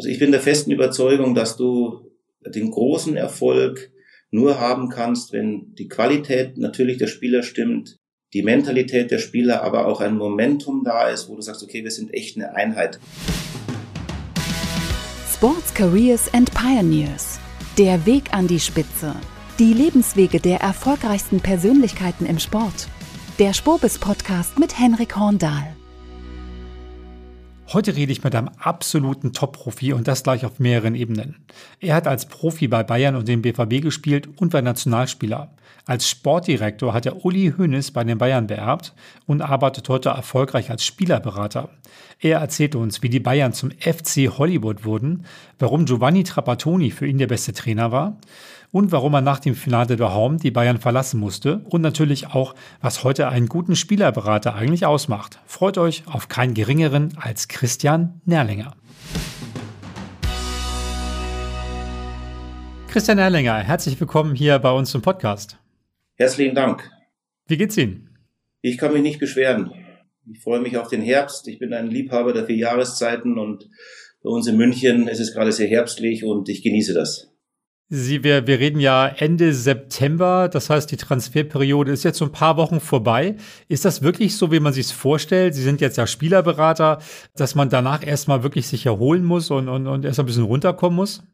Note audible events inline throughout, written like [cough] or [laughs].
Also ich bin der festen Überzeugung, dass du den großen Erfolg nur haben kannst, wenn die Qualität natürlich der Spieler stimmt, die Mentalität der Spieler, aber auch ein Momentum da ist, wo du sagst, okay, wir sind echt eine Einheit. Sports Careers and Pioneers. Der Weg an die Spitze. Die Lebenswege der erfolgreichsten Persönlichkeiten im Sport. Der Spobis Podcast mit Henrik Horndahl. Heute rede ich mit einem absoluten Top-Profi und das gleich auf mehreren Ebenen. Er hat als Profi bei Bayern und dem BVB gespielt und war Nationalspieler. Als Sportdirektor hat er Uli Hoeneß bei den Bayern beerbt und arbeitet heute erfolgreich als Spielerberater. Er erzählt uns, wie die Bayern zum FC Hollywood wurden, warum Giovanni Trapattoni für ihn der beste Trainer war und warum er nach dem Finale der Home die Bayern verlassen musste und natürlich auch, was heute einen guten Spielerberater eigentlich ausmacht. Freut euch auf keinen geringeren als Christian Nerlinger. Christian Erlinger, herzlich willkommen hier bei uns im Podcast. Herzlichen Dank. Wie geht's Ihnen? Ich kann mich nicht beschweren. Ich freue mich auf den Herbst. Ich bin ein Liebhaber der vier Jahreszeiten und bei uns in München ist es gerade sehr herbstlich und ich genieße das. Sie, wir, wir reden ja Ende September, das heißt, die Transferperiode ist jetzt so ein paar Wochen vorbei. Ist das wirklich so, wie man sich es vorstellt? Sie sind jetzt ja Spielerberater, dass man danach erstmal wirklich sich erholen muss und, und, und erst ein bisschen runterkommen muss?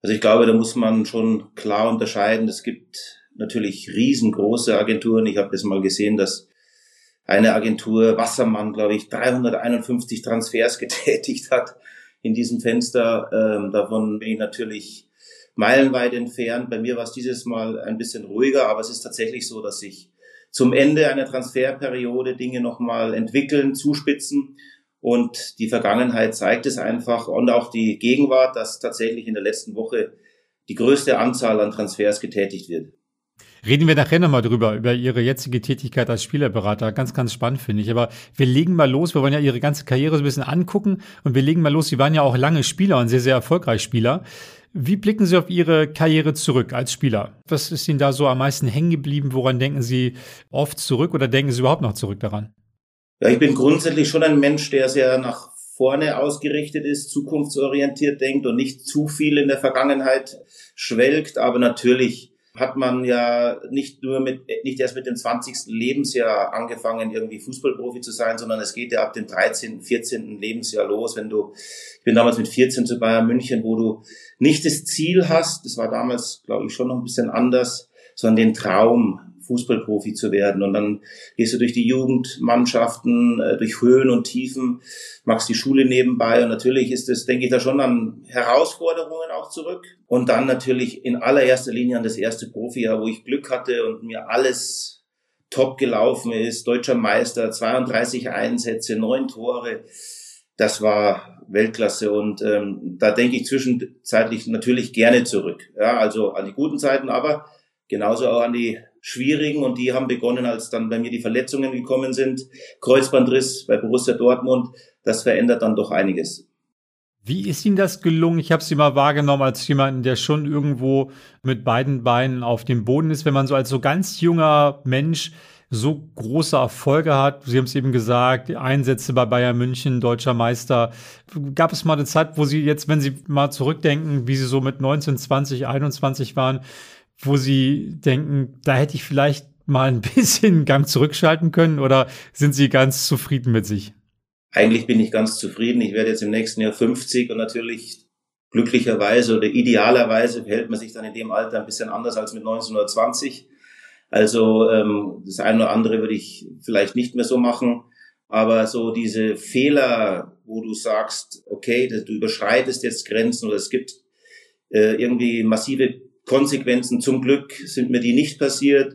Also ich glaube, da muss man schon klar unterscheiden. Es gibt natürlich riesengroße Agenturen. Ich habe das mal gesehen, dass eine Agentur Wassermann, glaube ich, 351 Transfers [laughs] getätigt hat in diesem Fenster. Ähm, davon bin ich natürlich meilenweit entfernt. Bei mir war es dieses Mal ein bisschen ruhiger, aber es ist tatsächlich so, dass sich zum Ende einer Transferperiode Dinge nochmal entwickeln, zuspitzen. Und die Vergangenheit zeigt es einfach und auch die Gegenwart, dass tatsächlich in der letzten Woche die größte Anzahl an Transfers getätigt wird. Reden wir nachher nochmal drüber, über Ihre jetzige Tätigkeit als Spielerberater. Ganz, ganz spannend finde ich. Aber wir legen mal los. Wir wollen ja Ihre ganze Karriere so ein bisschen angucken. Und wir legen mal los. Sie waren ja auch lange Spieler und sehr, sehr erfolgreich Spieler. Wie blicken Sie auf Ihre Karriere zurück als Spieler? Was ist Ihnen da so am meisten hängen geblieben? Woran denken Sie oft zurück oder denken Sie überhaupt noch zurück daran? Ja, ich bin grundsätzlich schon ein Mensch, der sehr nach vorne ausgerichtet ist, zukunftsorientiert denkt und nicht zu viel in der Vergangenheit schwelgt. Aber natürlich hat man ja nicht nur mit, nicht erst mit dem 20. Lebensjahr angefangen, irgendwie Fußballprofi zu sein, sondern es geht ja ab dem 13., 14. Lebensjahr los, wenn du, ich bin damals mit 14 zu Bayern München, wo du nicht das Ziel hast, das war damals, glaube ich, schon noch ein bisschen anders, sondern den Traum, Fußballprofi zu werden. Und dann gehst du durch die Jugendmannschaften, äh, durch Höhen und Tiefen, machst die Schule nebenbei. Und natürlich ist es, denke ich, da schon an Herausforderungen auch zurück. Und dann natürlich in allererster Linie an das erste Profijahr, wo ich Glück hatte und mir alles top gelaufen ist. Deutscher Meister, 32 Einsätze, neun Tore. Das war Weltklasse und ähm, da denke ich zwischenzeitlich natürlich gerne zurück. Ja, also an die guten Zeiten, aber genauso auch an die schwierigen und die haben begonnen, als dann bei mir die Verletzungen gekommen sind. Kreuzbandriss bei Borussia Dortmund, das verändert dann doch einiges. Wie ist Ihnen das gelungen? Ich habe Sie mal wahrgenommen als jemanden, der schon irgendwo mit beiden Beinen auf dem Boden ist, wenn man so als so ganz junger Mensch so große Erfolge hat. Sie haben es eben gesagt, Einsätze bei Bayern München, deutscher Meister. Gab es mal eine Zeit, wo Sie jetzt, wenn Sie mal zurückdenken, wie Sie so mit 19, 20, 21 waren, wo Sie denken, da hätte ich vielleicht mal ein [laughs] bisschen Gang zurückschalten können oder sind Sie ganz zufrieden mit sich? Eigentlich bin ich ganz zufrieden. Ich werde jetzt im nächsten Jahr 50 und natürlich glücklicherweise oder idealerweise verhält man sich dann in dem Alter ein bisschen anders als mit 1920. Also ähm, das eine oder andere würde ich vielleicht nicht mehr so machen. Aber so diese Fehler, wo du sagst, okay, du überschreitest jetzt Grenzen oder es gibt äh, irgendwie massive Konsequenzen. Zum Glück sind mir die nicht passiert.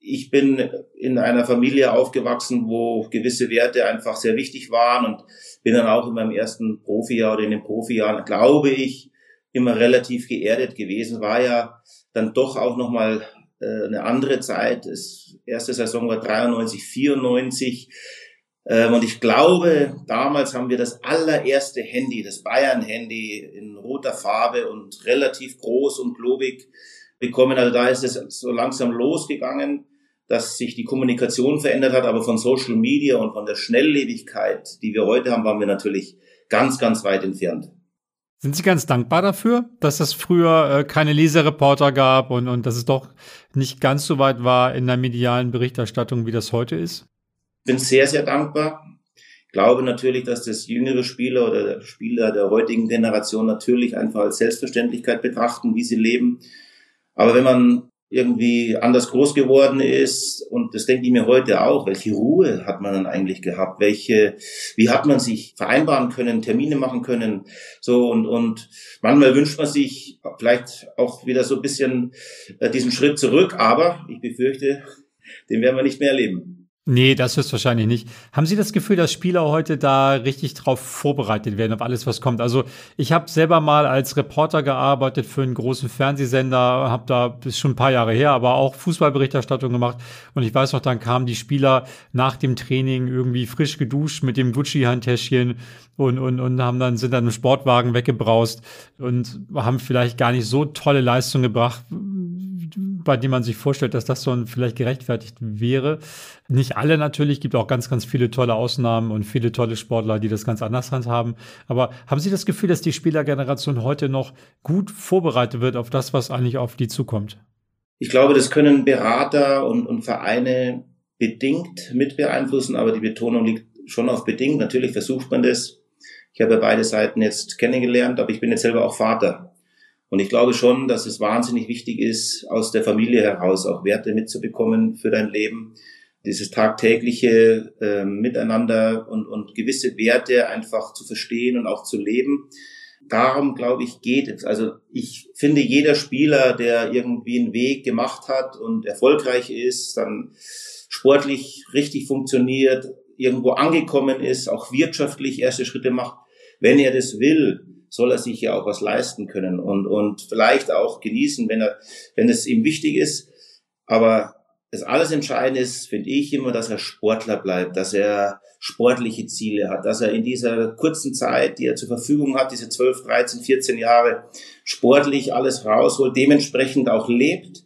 Ich bin in einer Familie aufgewachsen, wo gewisse Werte einfach sehr wichtig waren und bin dann auch in meinem ersten Profijahr oder in den Profijahren, glaube ich, immer relativ geerdet gewesen. War ja dann doch auch nochmal äh, eine andere Zeit. Das erste Saison war 93, 94 ähm, und ich glaube, damals haben wir das allererste Handy, das Bayern-Handy in roter Farbe und relativ groß und globig bekommen. Also da ist es so langsam losgegangen, dass sich die Kommunikation verändert hat, aber von Social Media und von der Schnelllebigkeit, die wir heute haben, waren wir natürlich ganz, ganz weit entfernt. Sind Sie ganz dankbar dafür, dass es früher äh, keine Lesereporter gab und, und dass es doch nicht ganz so weit war in der medialen Berichterstattung, wie das heute ist? Ich bin sehr, sehr dankbar. Glaube natürlich, dass das jüngere Spieler oder Spieler der heutigen Generation natürlich einfach als Selbstverständlichkeit betrachten, wie sie leben. Aber wenn man irgendwie anders groß geworden ist. Und das denke ich mir heute auch. Welche Ruhe hat man dann eigentlich gehabt? Welche, wie hat man sich vereinbaren können, Termine machen können? So und, und manchmal wünscht man sich vielleicht auch wieder so ein bisschen äh, diesen Schritt zurück. Aber ich befürchte, den werden wir nicht mehr erleben. Nee, das ist wahrscheinlich nicht. Haben Sie das Gefühl, dass Spieler heute da richtig drauf vorbereitet werden, auf alles, was kommt? Also ich habe selber mal als Reporter gearbeitet für einen großen Fernsehsender, habe da bis schon ein paar Jahre her, aber auch Fußballberichterstattung gemacht. Und ich weiß noch, dann kamen die Spieler nach dem Training irgendwie frisch geduscht mit dem Gucci-Handtäschchen und, und, und haben dann, sind dann im Sportwagen weggebraust und haben vielleicht gar nicht so tolle Leistungen gebracht, bei dem man sich vorstellt, dass das so vielleicht gerechtfertigt wäre. Nicht alle natürlich, gibt auch ganz, ganz viele tolle Ausnahmen und viele tolle Sportler, die das ganz anders handhaben. Aber haben Sie das Gefühl, dass die Spielergeneration heute noch gut vorbereitet wird auf das, was eigentlich auf die zukommt? Ich glaube, das können Berater und, und Vereine bedingt mit beeinflussen, aber die Betonung liegt schon auf bedingt. Natürlich versucht man das. Ich habe beide Seiten jetzt kennengelernt, aber ich bin jetzt selber auch Vater. Und ich glaube schon, dass es wahnsinnig wichtig ist, aus der Familie heraus auch Werte mitzubekommen für dein Leben. Dieses tagtägliche äh, Miteinander und, und gewisse Werte einfach zu verstehen und auch zu leben. Darum, glaube ich, geht es. Also ich finde, jeder Spieler, der irgendwie einen Weg gemacht hat und erfolgreich ist, dann sportlich richtig funktioniert, irgendwo angekommen ist, auch wirtschaftlich erste Schritte macht, wenn er das will, soll er sich ja auch was leisten können und, und vielleicht auch genießen, wenn er, wenn es ihm wichtig ist. Aber das alles Entscheidende ist, finde ich immer, dass er Sportler bleibt, dass er sportliche Ziele hat, dass er in dieser kurzen Zeit, die er zur Verfügung hat, diese 12, 13, 14 Jahre, sportlich alles rausholt, dementsprechend auch lebt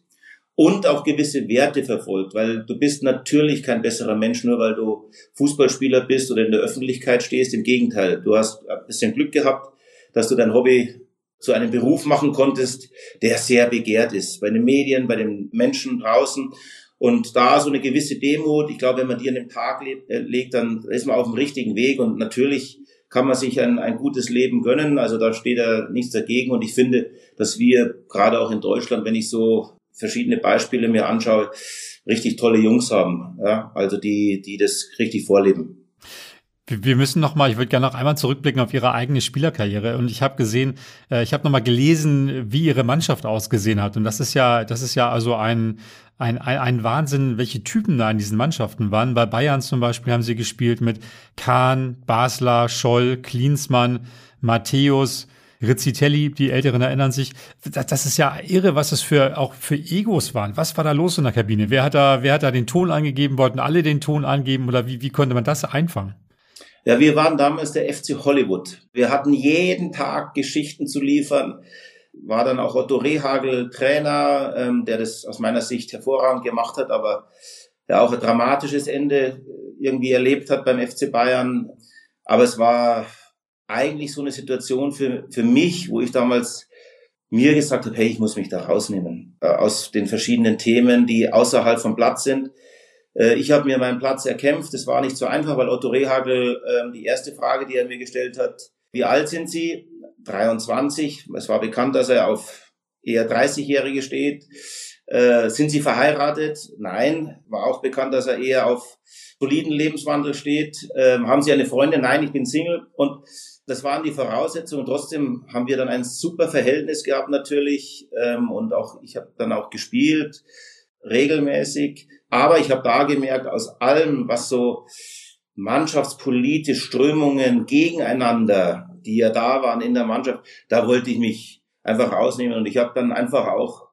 und auch gewisse Werte verfolgt, weil du bist natürlich kein besserer Mensch, nur weil du Fußballspieler bist oder in der Öffentlichkeit stehst. Im Gegenteil, du hast ein bisschen Glück gehabt, dass du dein Hobby zu einem Beruf machen konntest, der sehr begehrt ist bei den Medien, bei den Menschen draußen. Und da so eine gewisse Demut, ich glaube, wenn man die an den Tag äh, legt, dann ist man auf dem richtigen Weg. Und natürlich kann man sich ein, ein gutes Leben gönnen. Also da steht ja nichts dagegen. Und ich finde, dass wir gerade auch in Deutschland, wenn ich so verschiedene Beispiele mir anschaue, richtig tolle Jungs haben. Ja, also die, die das richtig vorleben. Wir müssen noch mal, ich würde gerne noch einmal zurückblicken auf Ihre eigene Spielerkarriere und ich habe gesehen, äh, ich habe noch mal gelesen, wie Ihre Mannschaft ausgesehen hat und das ist ja, das ist ja also ein ein, ein, Wahnsinn, welche Typen da in diesen Mannschaften waren. Bei Bayern zum Beispiel haben sie gespielt mit Kahn, Basler, Scholl, Klinsmann, Matthäus, Rizzitelli, die Älteren erinnern sich. Das ist ja irre, was es für auch für Egos waren. Was war da los in der Kabine? Wer hat da, wer hat da den Ton angegeben? Wollten alle den Ton angeben oder wie, wie konnte man das einfangen? Ja, wir waren damals der FC Hollywood. Wir hatten jeden Tag Geschichten zu liefern. War dann auch Otto Rehagel Trainer, ähm, der das aus meiner Sicht hervorragend gemacht hat, aber der auch ein dramatisches Ende irgendwie erlebt hat beim FC Bayern. Aber es war eigentlich so eine Situation für, für mich, wo ich damals mir gesagt habe, hey, ich muss mich da rausnehmen äh, aus den verschiedenen Themen, die außerhalb vom Platz sind. Äh, ich habe mir meinen Platz erkämpft. Es war nicht so einfach, weil Otto Rehagel äh, die erste Frage, die er mir gestellt hat, wie alt sind Sie? 23. Es war bekannt, dass er auf eher 30-Jährige steht. Äh, sind Sie verheiratet? Nein. War auch bekannt, dass er eher auf soliden Lebenswandel steht. Ähm, haben Sie eine Freundin? Nein, ich bin Single. Und das waren die Voraussetzungen. Trotzdem haben wir dann ein super Verhältnis gehabt natürlich. Ähm, und auch ich habe dann auch gespielt regelmäßig. Aber ich habe da gemerkt, aus allem, was so mannschaftspolitisch Strömungen gegeneinander, die ja da waren in der Mannschaft, da wollte ich mich einfach rausnehmen. Und ich habe dann einfach auch,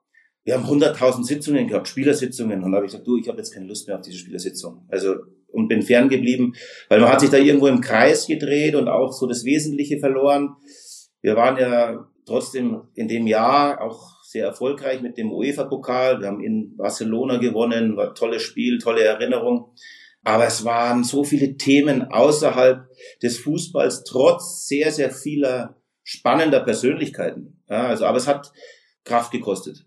wir haben 100.000 Sitzungen gehabt, Spielersitzungen. Und da habe ich gesagt, du, ich habe jetzt keine Lust mehr auf diese Spielersitzung. Also und bin ferngeblieben, weil man hat sich da irgendwo im Kreis gedreht und auch so das Wesentliche verloren. Wir waren ja trotzdem in dem Jahr auch sehr erfolgreich mit dem UEFA-Pokal. Wir haben in Barcelona gewonnen, war tolles Spiel, tolle Erinnerung. Aber es waren so viele Themen außerhalb des Fußballs, trotz sehr, sehr vieler spannender Persönlichkeiten. Ja, also, aber es hat Kraft gekostet.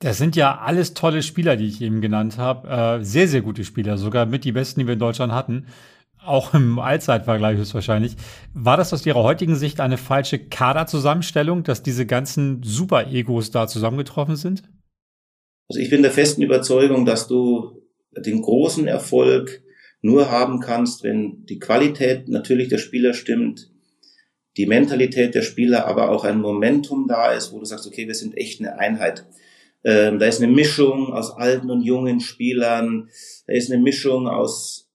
Das sind ja alles tolle Spieler, die ich eben genannt habe. Äh, sehr, sehr gute Spieler, sogar mit die besten, die wir in Deutschland hatten. Auch im Allzeitvergleich ist wahrscheinlich. War das aus Ihrer heutigen Sicht eine falsche Kaderzusammenstellung, dass diese ganzen Super-Egos da zusammengetroffen sind? Also ich bin der festen Überzeugung, dass du den großen Erfolg nur haben kannst, wenn die Qualität natürlich der Spieler stimmt, die Mentalität der Spieler, aber auch ein Momentum da ist, wo du sagst, okay, wir sind echt eine Einheit. Ähm, da ist eine Mischung aus alten und jungen Spielern, da ist eine Mischung aus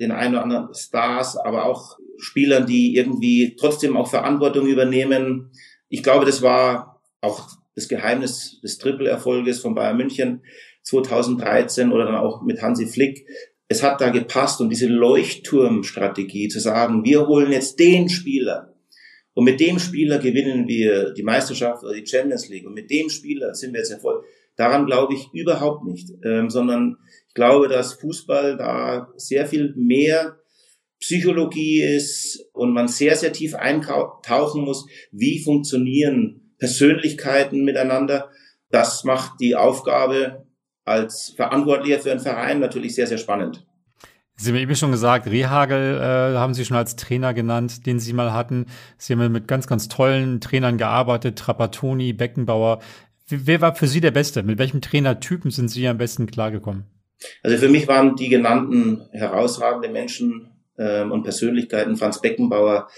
den ein oder anderen Stars, aber auch Spielern, die irgendwie trotzdem auch Verantwortung übernehmen. Ich glaube, das war auch das Geheimnis des Triple-Erfolges von Bayern München 2013 oder dann auch mit Hansi Flick. Es hat da gepasst und diese Leuchtturmstrategie zu sagen, wir holen jetzt den Spieler, und mit dem Spieler gewinnen wir die Meisterschaft oder die Champions League. Und mit dem Spieler sind wir jetzt erfolgreich. Daran glaube ich überhaupt nicht, ähm, sondern glaube, dass Fußball da sehr viel mehr Psychologie ist und man sehr, sehr tief eintauchen muss, wie funktionieren Persönlichkeiten miteinander. Das macht die Aufgabe als Verantwortlicher für einen Verein natürlich sehr, sehr spannend. Sie haben eben schon gesagt, Rehagel äh, haben Sie schon als Trainer genannt, den Sie mal hatten. Sie haben mit ganz, ganz tollen Trainern gearbeitet, Trapattoni, Beckenbauer. Wer war für Sie der Beste? Mit welchem Trainertypen sind Sie am besten klargekommen? Also für mich waren die genannten herausragende Menschen ähm, und Persönlichkeiten, Franz Beckenbauer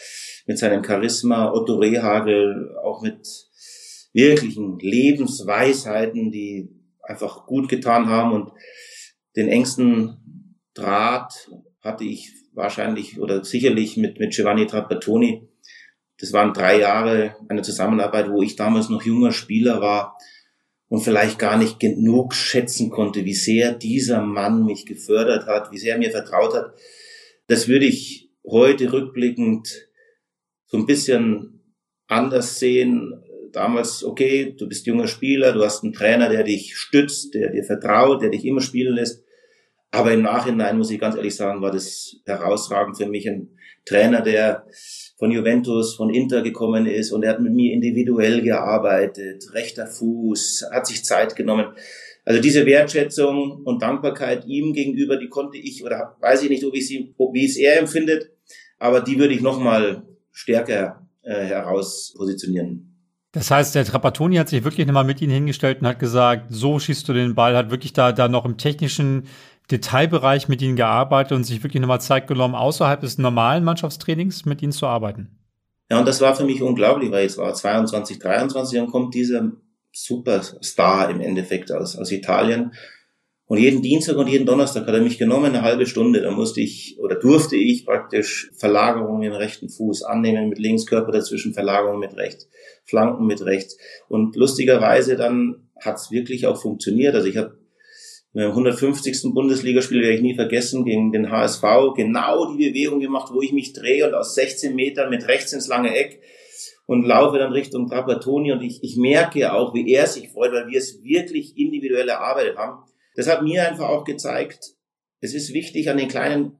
mit seinem Charisma, Otto Rehagel auch mit wirklichen Lebensweisheiten, die einfach gut getan haben und den engsten Draht hatte ich wahrscheinlich oder sicherlich mit, mit Giovanni Trapattoni. Das waren drei Jahre eine Zusammenarbeit, wo ich damals noch junger Spieler war und vielleicht gar nicht genug schätzen konnte, wie sehr dieser Mann mich gefördert hat, wie sehr er mir vertraut hat. Das würde ich heute rückblickend so ein bisschen anders sehen. Damals, okay, du bist junger Spieler, du hast einen Trainer, der dich stützt, der dir vertraut, der dich immer spielen lässt. Aber im Nachhinein muss ich ganz ehrlich sagen, war das herausragend für mich ein Trainer, der von Juventus, von Inter gekommen ist und er hat mit mir individuell gearbeitet, rechter Fuß, hat sich Zeit genommen. Also diese Wertschätzung und Dankbarkeit ihm gegenüber, die konnte ich oder weiß ich nicht, ob ich sie, ob, wie es er empfindet, aber die würde ich nochmal stärker äh, heraus positionieren. Das heißt, der Trapattoni hat sich wirklich nochmal mit Ihnen hingestellt und hat gesagt, so schießt du den Ball, hat wirklich da, da noch im technischen Detailbereich mit ihnen gearbeitet und sich wirklich nochmal Zeit genommen, außerhalb des normalen Mannschaftstrainings mit ihnen zu arbeiten. Ja, und das war für mich unglaublich, weil jetzt war 22, 23 und kommt dieser Superstar im Endeffekt aus, aus Italien. Und jeden Dienstag und jeden Donnerstag hat er mich genommen, eine halbe Stunde. Da musste ich oder durfte ich praktisch Verlagerungen im rechten Fuß annehmen, mit links Körper dazwischen, Verlagerungen mit rechts, Flanken mit rechts. Und lustigerweise dann hat's wirklich auch funktioniert. Also ich habe 150. Bundesligaspiel werde ich nie vergessen, gegen den HSV, genau die Bewegung gemacht, wo ich mich drehe und aus 16 Metern mit rechts ins lange Eck und laufe dann Richtung Trapattoni und ich, ich merke auch, wie er sich freut, weil wir es wirklich individuell erarbeitet haben. Das hat mir einfach auch gezeigt, es ist wichtig, an den kleinen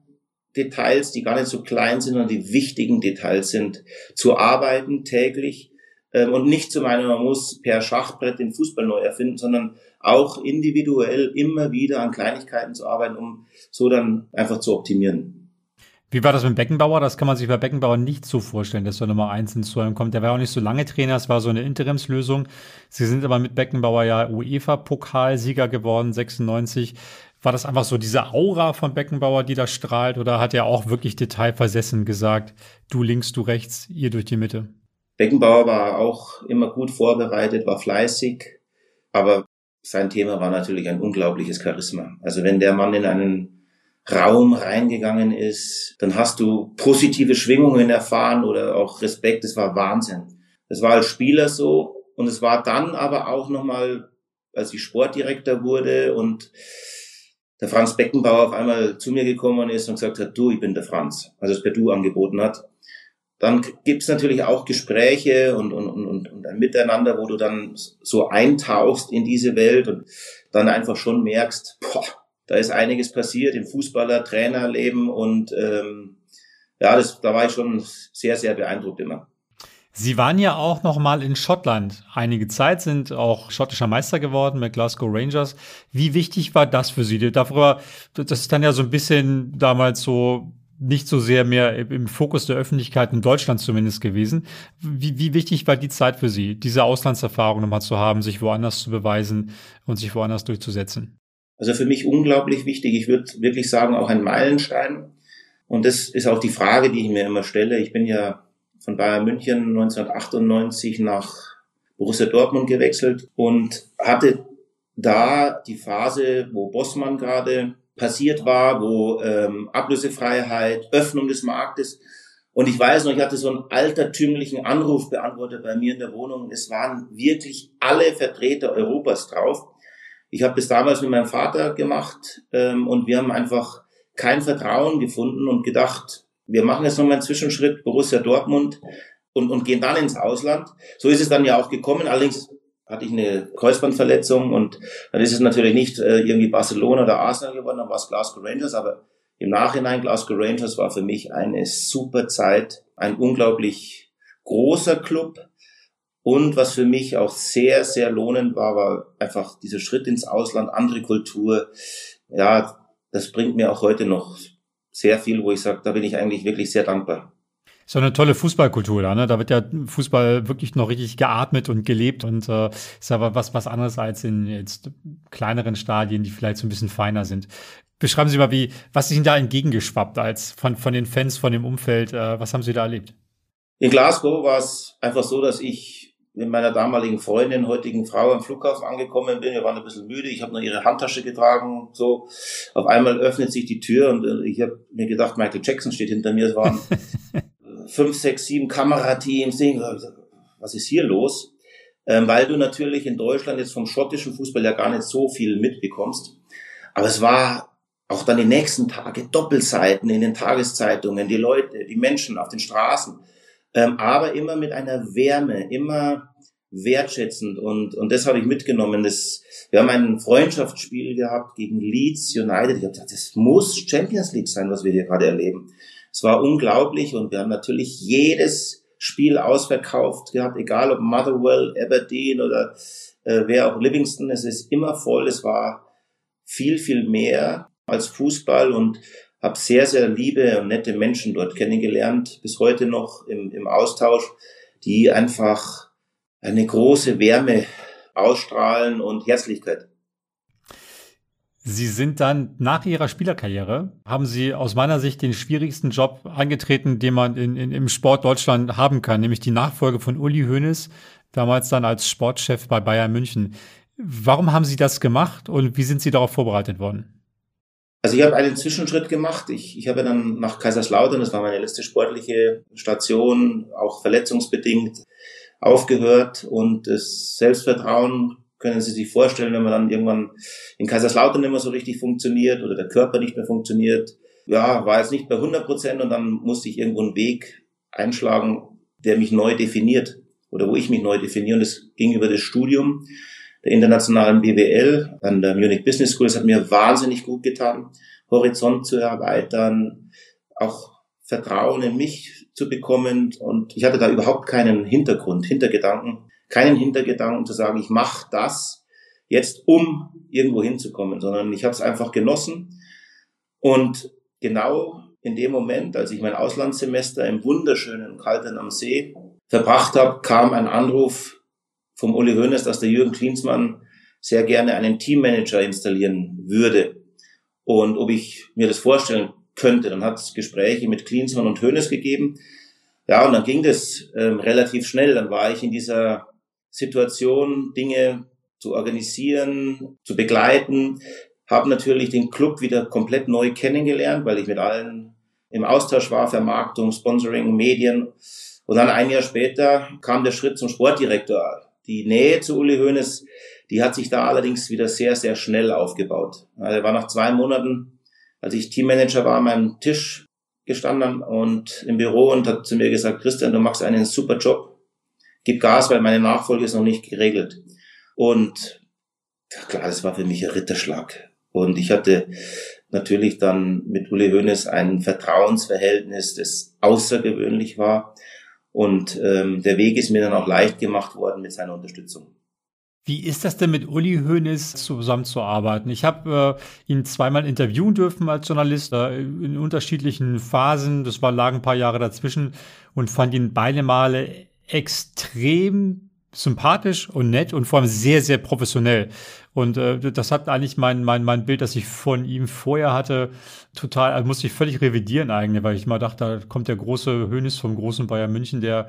Details, die gar nicht so klein sind, sondern die wichtigen Details sind, zu arbeiten täglich und nicht zu meinen, man muss per Schachbrett den Fußball neu erfinden, sondern auch individuell immer wieder an Kleinigkeiten zu arbeiten, um so dann einfach zu optimieren. Wie war das mit Beckenbauer? Das kann man sich bei Beckenbauer nicht so vorstellen, dass er Nummer eins ins Tor kommt. Der war auch nicht so lange Trainer, es war so eine Interimslösung. Sie sind aber mit Beckenbauer ja UEFA-Pokalsieger geworden, 96. War das einfach so diese Aura von Beckenbauer, die da strahlt, oder hat er auch wirklich detailversessen gesagt, du links, du rechts, ihr durch die Mitte? Beckenbauer war auch immer gut vorbereitet, war fleißig, aber sein Thema war natürlich ein unglaubliches Charisma. Also wenn der Mann in einen Raum reingegangen ist, dann hast du positive Schwingungen erfahren oder auch Respekt. Das war Wahnsinn. Das war als Spieler so und es war dann aber auch nochmal, als ich Sportdirektor wurde und der Franz Beckenbauer auf einmal zu mir gekommen ist und gesagt hat, du, ich bin der Franz, also es per Du angeboten hat. Dann gibt's natürlich auch Gespräche und, und, und, und ein Miteinander, wo du dann so eintauchst in diese Welt und dann einfach schon merkst, boah, da ist einiges passiert im Fußballer, Trainerleben und ähm, ja, das, da war ich schon sehr, sehr beeindruckt immer. Sie waren ja auch noch mal in Schottland einige Zeit, sind auch schottischer Meister geworden mit Glasgow Rangers. Wie wichtig war das für Sie? Darüber, das ist dann ja so ein bisschen damals so nicht so sehr mehr im Fokus der Öffentlichkeit in Deutschland zumindest gewesen. Wie, wie wichtig war die Zeit für Sie, diese Auslandserfahrung nochmal zu haben, sich woanders zu beweisen und sich woanders durchzusetzen? Also für mich unglaublich wichtig. Ich würde wirklich sagen, auch ein Meilenstein. Und das ist auch die Frage, die ich mir immer stelle. Ich bin ja von Bayern München 1998 nach Borussia Dortmund gewechselt und hatte da die Phase, wo Bossmann gerade passiert war, wo ähm, Ablösefreiheit, Öffnung des Marktes. Und ich weiß noch, ich hatte so einen altertümlichen Anrufbeantworter bei mir in der Wohnung. Es waren wirklich alle Vertreter Europas drauf. Ich habe das damals mit meinem Vater gemacht ähm, und wir haben einfach kein Vertrauen gefunden und gedacht, wir machen jetzt nochmal einen Zwischenschritt, Borussia Dortmund und, und gehen dann ins Ausland. So ist es dann ja auch gekommen. Allerdings hatte ich eine Kreuzbandverletzung und dann ist es natürlich nicht äh, irgendwie Barcelona oder Arsenal geworden, dann war es Glasgow Rangers, aber im Nachhinein Glasgow Rangers war für mich eine super Zeit, ein unglaublich großer Club und was für mich auch sehr, sehr lohnend war, war einfach dieser Schritt ins Ausland, andere Kultur. Ja, das bringt mir auch heute noch sehr viel, wo ich sage, da bin ich eigentlich wirklich sehr dankbar. So eine tolle Fußballkultur da, ne? Da wird ja Fußball wirklich noch richtig geatmet und gelebt und äh, ist aber was, was anderes als in jetzt kleineren Stadien, die vielleicht so ein bisschen feiner sind. Beschreiben Sie mal, wie, was ist Ihnen da entgegengeschwappt als von, von den Fans, von dem Umfeld? Äh, was haben Sie da erlebt? In Glasgow war es einfach so, dass ich mit meiner damaligen Freundin, heutigen Frau am Flughafen angekommen bin. Wir waren ein bisschen müde. Ich habe nur ihre Handtasche getragen. So, auf einmal öffnet sich die Tür und äh, ich habe mir gedacht, Michael Jackson steht hinter mir. Es waren [laughs] fünf, sechs, sieben Kamerateams. Was ist hier los? Ähm, weil du natürlich in Deutschland jetzt vom schottischen Fußball ja gar nicht so viel mitbekommst. Aber es war auch dann die nächsten Tage Doppelseiten in den Tageszeitungen, die Leute, die Menschen auf den Straßen. Ähm, aber immer mit einer Wärme, immer wertschätzend und, und das habe ich mitgenommen. Das, wir haben ein Freundschaftsspiel gehabt gegen Leeds United. Ich habe gesagt, das muss Champions League sein, was wir hier gerade erleben. Es war unglaublich und wir haben natürlich jedes Spiel ausverkauft gehabt, egal ob Motherwell, Aberdeen oder äh, wer auch Livingston. Es ist immer voll. Es war viel, viel mehr als Fußball und habe sehr, sehr liebe und nette Menschen dort kennengelernt, bis heute noch im, im Austausch, die einfach eine große Wärme ausstrahlen und Herzlichkeit. Sie sind dann nach Ihrer Spielerkarriere, haben Sie aus meiner Sicht den schwierigsten Job angetreten, den man in, in, im Sport Deutschland haben kann, nämlich die Nachfolge von Uli Hoeneß, damals dann als Sportchef bei Bayern München. Warum haben Sie das gemacht und wie sind Sie darauf vorbereitet worden? Also ich habe einen Zwischenschritt gemacht. Ich, ich habe dann nach Kaiserslautern, das war meine letzte sportliche Station, auch verletzungsbedingt aufgehört und das Selbstvertrauen können Sie sich vorstellen, wenn man dann irgendwann in Kaiserslautern nicht mehr so richtig funktioniert oder der Körper nicht mehr funktioniert. Ja, war jetzt nicht bei 100 Prozent und dann musste ich irgendwo einen Weg einschlagen, der mich neu definiert oder wo ich mich neu definiere. Und das ging über das Studium der internationalen BWL an der Munich Business School. Das hat mir wahnsinnig gut getan, Horizont zu erweitern, auch Vertrauen in mich zu bekommen. Und ich hatte da überhaupt keinen Hintergrund, Hintergedanken keinen Hintergedanken zu sagen, ich mache das jetzt, um irgendwo hinzukommen, sondern ich habe es einfach genossen. Und genau in dem Moment, als ich mein Auslandssemester im wunderschönen Kalten am See verbracht habe, kam ein Anruf vom Uli Hoeneß, dass der Jürgen Klinsmann sehr gerne einen Teammanager installieren würde. Und ob ich mir das vorstellen könnte, dann hat es Gespräche mit Klinsmann und Hoeneß gegeben. Ja, und dann ging das ähm, relativ schnell. Dann war ich in dieser Situation, Dinge zu organisieren, zu begleiten. Habe natürlich den Club wieder komplett neu kennengelernt, weil ich mit allen im Austausch war, Vermarktung, Sponsoring, Medien. Und dann ein Jahr später kam der Schritt zum Sportdirektor. Die Nähe zu Uli Hoeneß, die hat sich da allerdings wieder sehr, sehr schnell aufgebaut. Er war nach zwei Monaten, als ich Teammanager war, an meinem Tisch gestanden und im Büro und hat zu mir gesagt, Christian, du machst einen super Job gib Gas, weil meine Nachfolge ist noch nicht geregelt. Und ja, klar, das war für mich ein Ritterschlag. Und ich hatte natürlich dann mit Uli Hoeneß ein Vertrauensverhältnis, das außergewöhnlich war. Und ähm, der Weg ist mir dann auch leicht gemacht worden mit seiner Unterstützung. Wie ist das denn mit Uli Hoeneß zusammenzuarbeiten? Ich habe äh, ihn zweimal interviewen dürfen als Journalist äh, in unterschiedlichen Phasen. Das war lagen ein paar Jahre dazwischen und fand ihn beide Male extrem sympathisch und nett und vor allem sehr, sehr professionell. Und äh, das hat eigentlich mein, mein, mein Bild, das ich von ihm vorher hatte, total, also musste ich völlig revidieren eigentlich, weil ich mal dachte, da kommt der große Hönes vom großen Bayern München, der,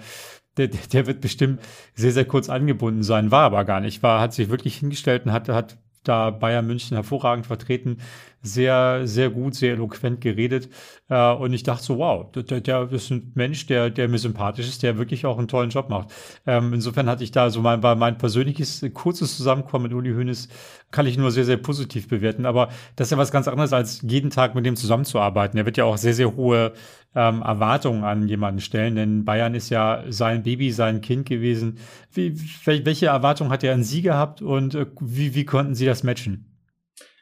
der, der wird bestimmt sehr, sehr kurz angebunden sein, war aber gar nicht, war, hat sich wirklich hingestellt und hat, hat da Bayern München hervorragend vertreten, sehr, sehr gut, sehr eloquent geredet. Äh, und ich dachte so, wow, der, der ist ein Mensch, der, der mir sympathisch ist, der wirklich auch einen tollen Job macht. Ähm, insofern hatte ich da so mein, mein persönliches kurzes Zusammenkommen mit Uli Hoeneß, kann ich nur sehr, sehr positiv bewerten. Aber das ist ja was ganz anderes, als jeden Tag mit dem zusammenzuarbeiten. Er wird ja auch sehr, sehr hohe ähm, Erwartungen an jemanden stellen, denn Bayern ist ja sein Baby, sein Kind gewesen. Wie, welche Erwartungen hat er an Sie gehabt und äh, wie, wie konnten Sie das matchen?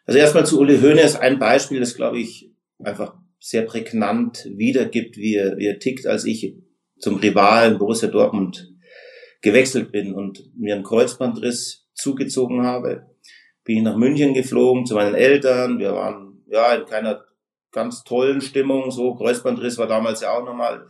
Also erstmal zu Uli Hoeneß ein Beispiel, das glaube ich einfach sehr prägnant wiedergibt, wie er, wie er tickt, als ich zum Rivalen Borussia Dortmund gewechselt bin und mir einen Kreuzbandriss zugezogen habe, bin ich nach München geflogen zu meinen Eltern. Wir waren ja in keiner ganz tollen Stimmung, so Kreuzbandriss war damals ja auch normal.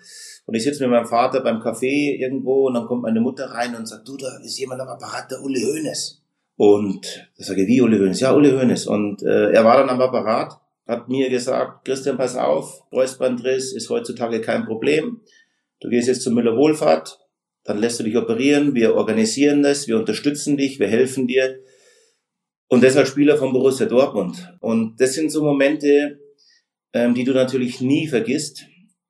Und ich sitze mit meinem Vater beim Café irgendwo und dann kommt meine Mutter rein und sagt, du, da ist jemand am Apparat, der Uli Hoeneß. Und da sage ich, wie Uli Hoeneß? Ja, Uli Hoeneß. Und äh, er war dann am Apparat, hat mir gesagt, Christian, pass auf, Kreuzbandriss ist heutzutage kein Problem. Du gehst jetzt zur Müller Wohlfahrt, dann lässt du dich operieren, wir organisieren das, wir unterstützen dich, wir helfen dir. Und deshalb Spieler von Borussia Dortmund. Und das sind so Momente, ähm, die du natürlich nie vergisst,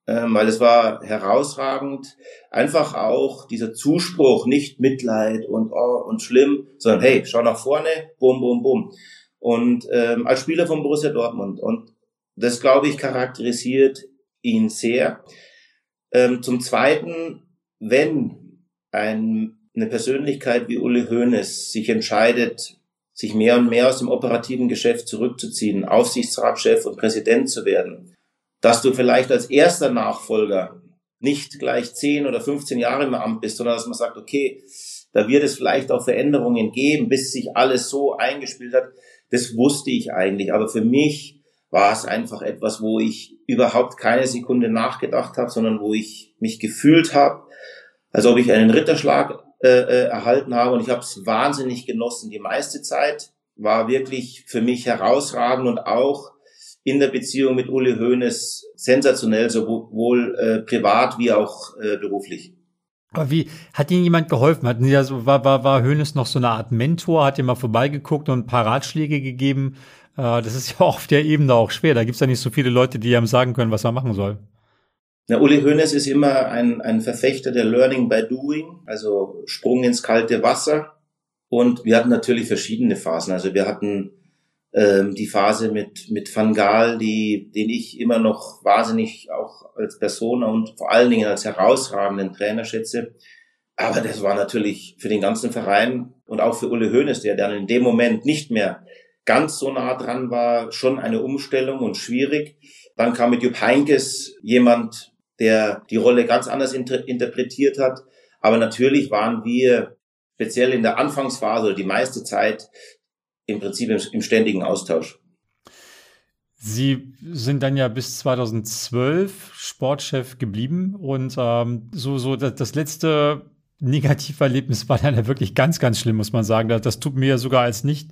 ähm, weil es war herausragend. Einfach auch dieser Zuspruch, nicht Mitleid und oh, und schlimm, sondern hey, schau nach vorne, bum, bum, bum. Und ähm, als Spieler von Borussia Dortmund. Und das, glaube ich, charakterisiert ihn sehr. Ähm, zum Zweiten, wenn ein, eine Persönlichkeit wie Uli Hoeneß sich entscheidet, sich mehr und mehr aus dem operativen Geschäft zurückzuziehen, Aufsichtsratschef und Präsident zu werden, dass du vielleicht als erster Nachfolger nicht gleich 10 oder 15 Jahre im Amt bist, sondern dass man sagt, okay, da wird es vielleicht auch Veränderungen geben, bis sich alles so eingespielt hat. Das wusste ich eigentlich, aber für mich war es einfach etwas, wo ich überhaupt keine Sekunde nachgedacht habe, sondern wo ich mich gefühlt habe, als ob ich einen Ritterschlag äh, erhalten habe und ich habe es wahnsinnig genossen. Die meiste Zeit war wirklich für mich herausragend und auch in der Beziehung mit Uli Hoeneß sensationell, sowohl äh, privat wie auch äh, beruflich. Aber wie, hat Ihnen jemand geholfen? Hatten Sie ja war, war, war Hoeneß noch so eine Art Mentor, hat ihr mal vorbeigeguckt und ein paar Ratschläge gegeben? Äh, das ist ja [laughs] auf der Ebene auch schwer. Da gibt's ja nicht so viele Leute, die einem sagen können, was er machen soll. Na, Uli Hoeneß ist immer ein, ein Verfechter der Learning by Doing, also Sprung ins kalte Wasser. Und wir hatten natürlich verschiedene Phasen. Also wir hatten ähm, die Phase mit, mit Van Gaal, die, den ich immer noch wahnsinnig auch als Person und vor allen Dingen als herausragenden Trainer schätze. Aber das war natürlich für den ganzen Verein und auch für Uli Hoeneß, der dann in dem Moment nicht mehr ganz so nah dran war, schon eine Umstellung und schwierig. Dann kam mit Jupp Heinkes jemand, der die Rolle ganz anders inter interpretiert hat. Aber natürlich waren wir speziell in der Anfangsphase die meiste Zeit im Prinzip im, im ständigen Austausch. Sie sind dann ja bis 2012 Sportchef geblieben und ähm, so, so das, das letzte Negativerlebnis war dann ja wirklich ganz, ganz schlimm, muss man sagen. Das, das tut mir sogar als nicht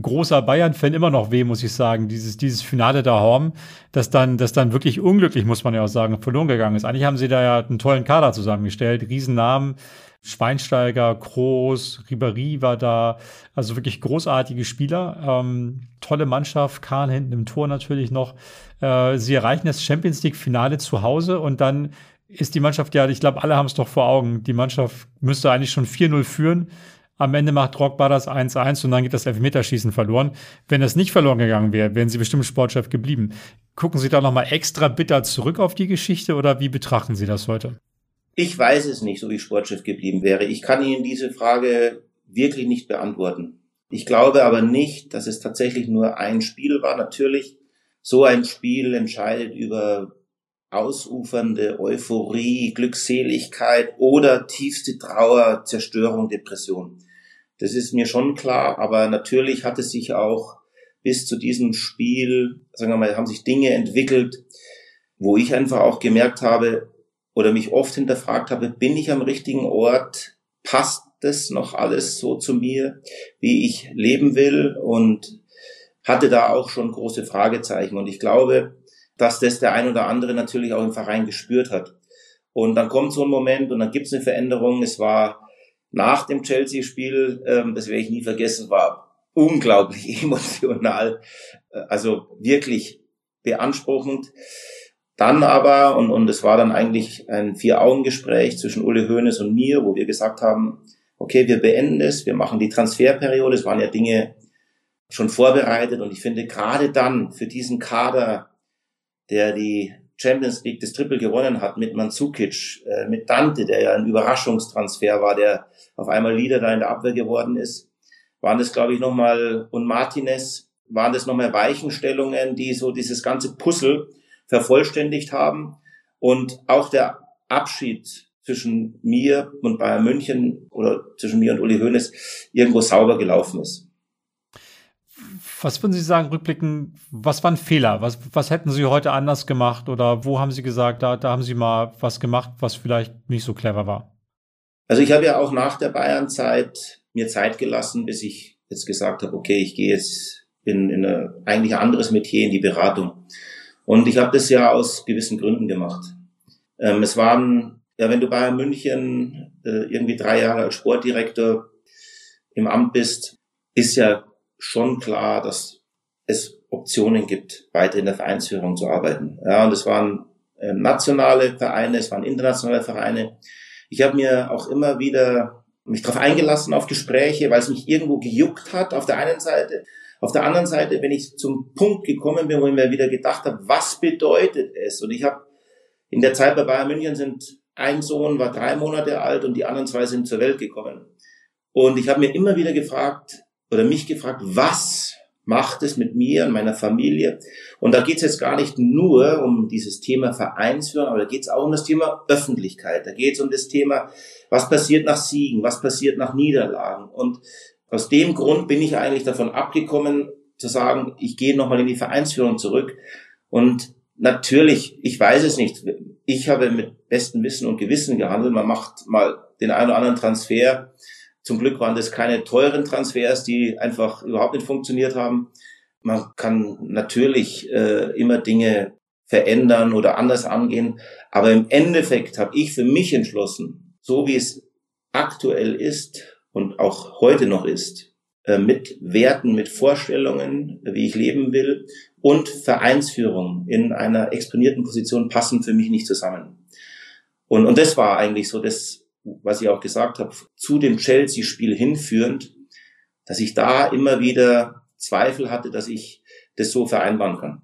großer Bayern-Fan immer noch weh, muss ich sagen. Dieses, dieses Finale da Horm, das dann, das dann wirklich unglücklich, muss man ja auch sagen, verloren gegangen ist. Eigentlich haben sie da ja einen tollen Kader zusammengestellt, Riesennamen. Schweinsteiger, Kroos, Ribéry war da, also wirklich großartige Spieler, ähm, tolle Mannschaft, Kahn hinten im Tor natürlich noch. Äh, sie erreichen das Champions League Finale zu Hause und dann ist die Mannschaft ja, ich glaube, alle haben es doch vor Augen. Die Mannschaft müsste eigentlich schon 4-0 führen am Ende macht Drogba das 1-1 und dann geht das Elfmeterschießen verloren. Wenn das nicht verloren gegangen wäre, wären Sie bestimmt Sportchef geblieben. Gucken Sie da nochmal extra bitter zurück auf die Geschichte oder wie betrachten Sie das heute? Ich weiß es nicht, so wie Sportchef geblieben wäre. Ich kann Ihnen diese Frage wirklich nicht beantworten. Ich glaube aber nicht, dass es tatsächlich nur ein Spiel war. Natürlich, so ein Spiel entscheidet über ausufernde Euphorie, Glückseligkeit oder tiefste Trauer, Zerstörung, Depression. Das ist mir schon klar, aber natürlich hat es sich auch bis zu diesem Spiel, sagen wir mal, haben sich Dinge entwickelt, wo ich einfach auch gemerkt habe oder mich oft hinterfragt habe, bin ich am richtigen Ort? Passt das noch alles so zu mir, wie ich leben will? Und hatte da auch schon große Fragezeichen. Und ich glaube, dass das der ein oder andere natürlich auch im Verein gespürt hat. Und dann kommt so ein Moment und dann gibt es eine Veränderung. Es war nach dem Chelsea-Spiel, ähm, das werde ich nie vergessen, war unglaublich [laughs] emotional, äh, also wirklich beanspruchend. Dann aber, und, und es war dann eigentlich ein Vier-Augen-Gespräch zwischen Uli Hoeneß und mir, wo wir gesagt haben, okay, wir beenden es, wir machen die Transferperiode, es waren ja Dinge schon vorbereitet und ich finde gerade dann für diesen Kader, der die Champions League das Triple gewonnen hat mit Mandzukic, äh, mit Dante, der ja ein Überraschungstransfer war, der auf einmal Leader da in der Abwehr geworden ist, waren das, glaube ich, nochmal, und Martinez, waren das nochmal Weichenstellungen, die so dieses ganze Puzzle vervollständigt haben. Und auch der Abschied zwischen mir und Bayern München oder zwischen mir und Uli Hoeneß irgendwo sauber gelaufen ist. Was würden Sie sagen, rückblicken, was waren Fehler? Was, was hätten Sie heute anders gemacht oder wo haben Sie gesagt, da, da haben Sie mal was gemacht, was vielleicht nicht so clever war? Also ich habe ja auch nach der Bayern-Zeit mir Zeit gelassen, bis ich jetzt gesagt habe, okay, ich gehe jetzt in, in eine, eigentlich ein anderes Metier, in die Beratung. Und ich habe das ja aus gewissen Gründen gemacht. Ähm, es waren, ja, wenn du bei München äh, irgendwie drei Jahre als Sportdirektor im Amt bist, ist ja schon klar, dass es Optionen gibt, weiter in der Vereinsführung zu arbeiten. Ja, und es waren äh, nationale Vereine, es waren internationale Vereine. Ich habe mir auch immer wieder mich darauf eingelassen auf Gespräche, weil es mich irgendwo gejuckt hat auf der einen Seite. Auf der anderen Seite, wenn ich zum Punkt gekommen bin, wo ich mir wieder gedacht habe, was bedeutet es? Und ich habe in der Zeit bei Bayern München sind ein Sohn war drei Monate alt und die anderen zwei sind zur Welt gekommen. Und ich habe mir immer wieder gefragt oder mich gefragt, was macht es mit mir und meiner Familie? Und da geht es jetzt gar nicht nur um dieses Thema Vereinsführung, aber da geht es auch um das Thema Öffentlichkeit. Da geht es um das Thema, was passiert nach Siegen, was passiert nach Niederlagen. Und aus dem Grund bin ich eigentlich davon abgekommen, zu sagen, ich gehe nochmal in die Vereinsführung zurück. Und natürlich, ich weiß es nicht. Ich habe mit bestem Wissen und Gewissen gehandelt. Man macht mal den einen oder anderen Transfer. Zum Glück waren das keine teuren Transfers, die einfach überhaupt nicht funktioniert haben. Man kann natürlich äh, immer Dinge verändern oder anders angehen. Aber im Endeffekt habe ich für mich entschlossen, so wie es aktuell ist, und auch heute noch ist, äh, mit Werten, mit Vorstellungen, wie ich leben will und Vereinsführung in einer exponierten Position passen für mich nicht zusammen. Und, und das war eigentlich so das, was ich auch gesagt habe, zu dem Chelsea-Spiel hinführend, dass ich da immer wieder Zweifel hatte, dass ich das so vereinbaren kann.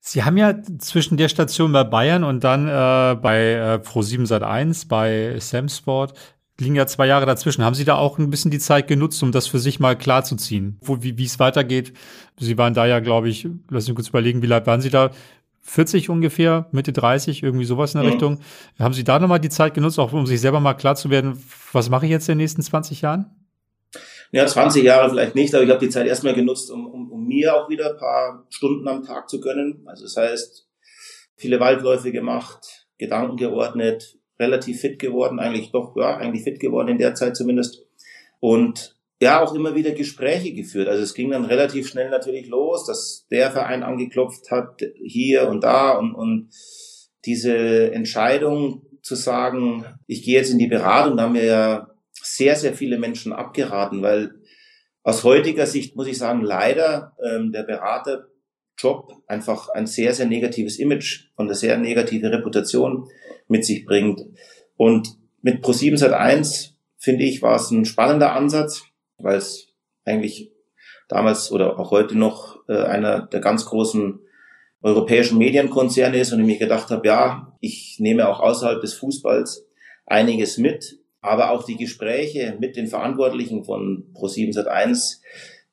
Sie haben ja zwischen der Station bei Bayern und dann äh, bei äh, Pro7 Sat1, bei Sam Sport liegen ja zwei Jahre dazwischen. Haben Sie da auch ein bisschen die Zeit genutzt, um das für sich mal klarzuziehen, wo, wie, es weitergeht? Sie waren da ja, glaube ich, lass mich kurz überlegen, wie lange waren Sie da? 40 ungefähr, Mitte 30, irgendwie sowas in der mhm. Richtung. Haben Sie da nochmal die Zeit genutzt, auch um sich selber mal klar zu werden, was mache ich jetzt in den nächsten 20 Jahren? Ja, 20 Jahre vielleicht nicht, aber ich habe die Zeit erstmal genutzt, um, um, um mir auch wieder ein paar Stunden am Tag zu gönnen. Also das heißt, viele Waldläufe gemacht, Gedanken geordnet, relativ fit geworden, eigentlich doch, ja, eigentlich fit geworden in der Zeit zumindest. Und ja, auch immer wieder Gespräche geführt. Also es ging dann relativ schnell natürlich los, dass der Verein angeklopft hat, hier und da und, und diese Entscheidung zu sagen, ich gehe jetzt in die Beratung, da haben mir ja sehr, sehr viele Menschen abgeraten, weil aus heutiger Sicht muss ich sagen, leider ähm, der Beraterjob einfach ein sehr, sehr negatives Image und eine sehr negative Reputation mit sich bringt. Und mit Pro7 Sat1 finde ich, war es ein spannender Ansatz, weil es eigentlich damals oder auch heute noch äh, einer der ganz großen europäischen Medienkonzerne ist und ich mir gedacht habe, ja, ich nehme auch außerhalb des Fußballs einiges mit, aber auch die Gespräche mit den Verantwortlichen von Pro7 Sat1,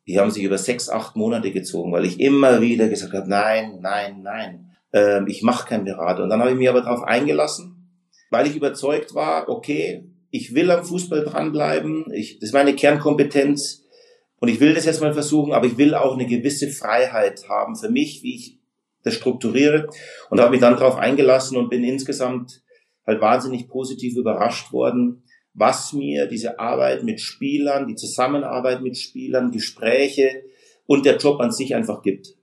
die haben sich über sechs, acht Monate gezogen, weil ich immer wieder gesagt habe, nein, nein, nein. äh, ich mache keinen Berater. Und dann habe ich mich aber darauf eingelassen, weil ich überzeugt war, okay, ich will am Fußball dranbleiben, ich, das ist meine Kernkompetenz und ich will das jetzt mal versuchen, aber ich will auch eine gewisse Freiheit haben für mich, wie ich das strukturiere und habe mich dann darauf eingelassen und bin insgesamt halt wahnsinnig positiv überrascht worden, was mir diese Arbeit mit Spielern, die Zusammenarbeit mit Spielern, Gespräche und der Job an sich einfach gibt.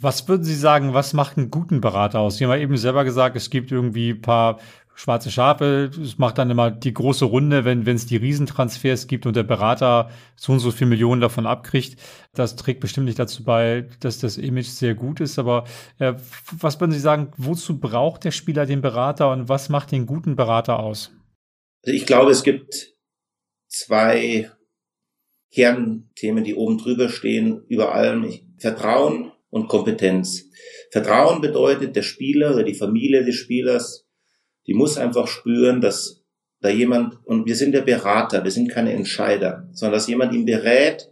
Was würden Sie sagen, was macht einen guten Berater aus? Sie haben ja eben selber gesagt, es gibt irgendwie ein paar schwarze Schafe. Es macht dann immer die große Runde, wenn es die Riesentransfers gibt und der Berater so und so viel Millionen davon abkriegt. Das trägt bestimmt nicht dazu bei, dass das Image sehr gut ist. Aber äh, was würden Sie sagen, wozu braucht der Spieler den Berater und was macht den guten Berater aus? Also ich glaube, es gibt zwei Kernthemen, die oben drüber stehen, über allem. Vertrauen und Kompetenz. Vertrauen bedeutet, der Spieler oder die Familie des Spielers die muss einfach spüren, dass da jemand, und wir sind der Berater, wir sind keine Entscheider, sondern dass jemand ihn berät,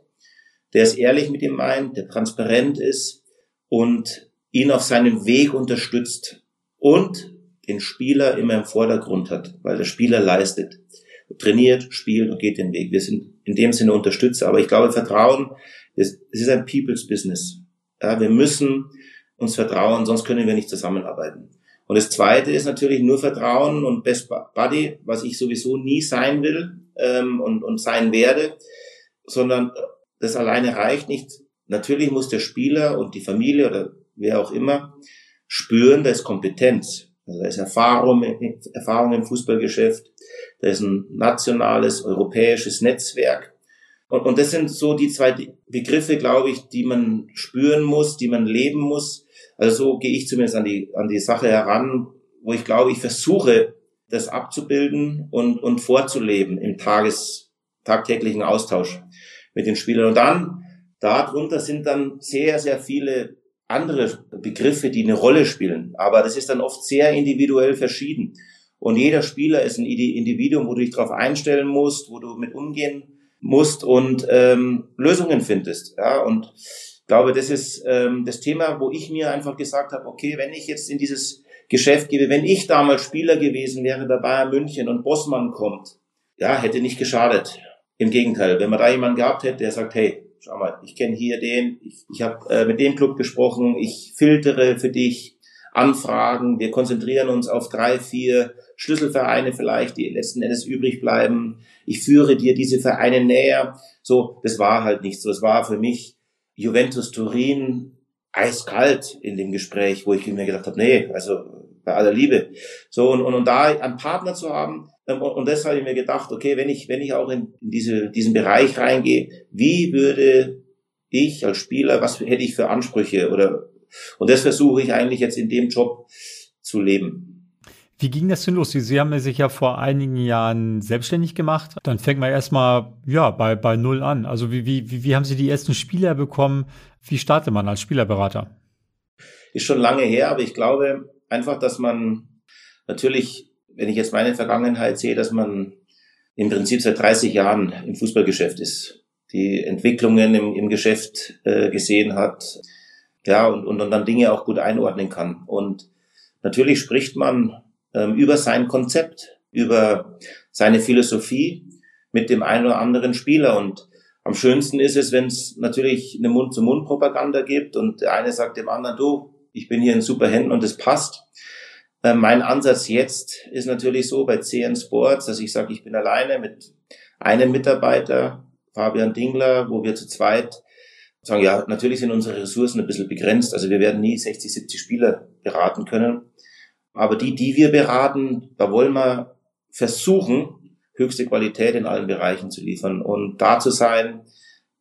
der es ehrlich mit ihm meint, der transparent ist und ihn auf seinem Weg unterstützt und den Spieler immer im Vordergrund hat, weil der Spieler leistet, trainiert, spielt und geht den Weg. Wir sind in dem Sinne Unterstützer, aber ich glaube, Vertrauen, es ist ein People's Business. Ja, wir müssen uns vertrauen, sonst können wir nicht zusammenarbeiten. Und das Zweite ist natürlich nur Vertrauen und Best Buddy, was ich sowieso nie sein will ähm, und, und sein werde, sondern das alleine reicht nicht. Natürlich muss der Spieler und die Familie oder wer auch immer spüren, da ist Kompetenz. Also da ist Erfahrung, Erfahrung im Fußballgeschäft, da ist ein nationales, europäisches Netzwerk. Und, und das sind so die zwei Begriffe, glaube ich, die man spüren muss, die man leben muss also so gehe ich zumindest an die, an die Sache heran, wo ich glaube, ich versuche, das abzubilden und, und vorzuleben im Tages, tagtäglichen Austausch mit den Spielern. Und dann, darunter sind dann sehr, sehr viele andere Begriffe, die eine Rolle spielen. Aber das ist dann oft sehr individuell verschieden. Und jeder Spieler ist ein Individuum, wo du dich darauf einstellen musst, wo du mit umgehen musst und ähm, Lösungen findest. Ja, und glaube, das ist ähm, das Thema, wo ich mir einfach gesagt habe, okay, wenn ich jetzt in dieses Geschäft gebe, wenn ich damals Spieler gewesen wäre bei Bayern München und Bossmann kommt, ja, hätte nicht geschadet. Im Gegenteil, wenn man da jemanden gehabt hätte, der sagt, hey, schau mal, ich kenne hier den, ich, ich habe äh, mit dem Club gesprochen, ich filtere für dich Anfragen, wir konzentrieren uns auf drei, vier Schlüsselvereine vielleicht, die letzten Endes übrig bleiben. Ich führe dir diese Vereine näher. So, das war halt nicht so. Es war für mich Juventus Turin eiskalt in dem Gespräch, wo ich mir gedacht habe, nee, also bei aller Liebe. So, und, und, und da einen Partner zu haben, ähm, und, und deshalb habe ich mir gedacht, okay, wenn ich, wenn ich auch in diese, diesen Bereich reingehe, wie würde ich als Spieler, was hätte ich für Ansprüche oder, und das versuche ich eigentlich jetzt in dem Job zu leben. Wie ging das denn los? Sie, Sie haben sich ja vor einigen Jahren selbstständig gemacht. Dann fängt man erstmal ja, bei, bei Null an. Also wie, wie, wie haben Sie die ersten Spieler bekommen? Wie startet man als Spielerberater? Ist schon lange her, aber ich glaube einfach, dass man natürlich, wenn ich jetzt meine Vergangenheit sehe, dass man im Prinzip seit 30 Jahren im Fußballgeschäft ist, die Entwicklungen im, im Geschäft äh, gesehen hat, ja, und, und, und dann Dinge auch gut einordnen kann. Und natürlich spricht man über sein Konzept, über seine Philosophie mit dem einen oder anderen Spieler. Und am schönsten ist es, wenn es natürlich eine Mund-zu-Mund-Propaganda gibt und der eine sagt dem anderen, du, ich bin hier in super Händen und es passt. Äh, mein Ansatz jetzt ist natürlich so bei CN Sports, dass ich sage, ich bin alleine mit einem Mitarbeiter, Fabian Dingler, wo wir zu zweit sagen, ja, natürlich sind unsere Ressourcen ein bisschen begrenzt. Also wir werden nie 60, 70 Spieler beraten können. Aber die, die wir beraten, da wollen wir versuchen, höchste Qualität in allen Bereichen zu liefern und da zu sein,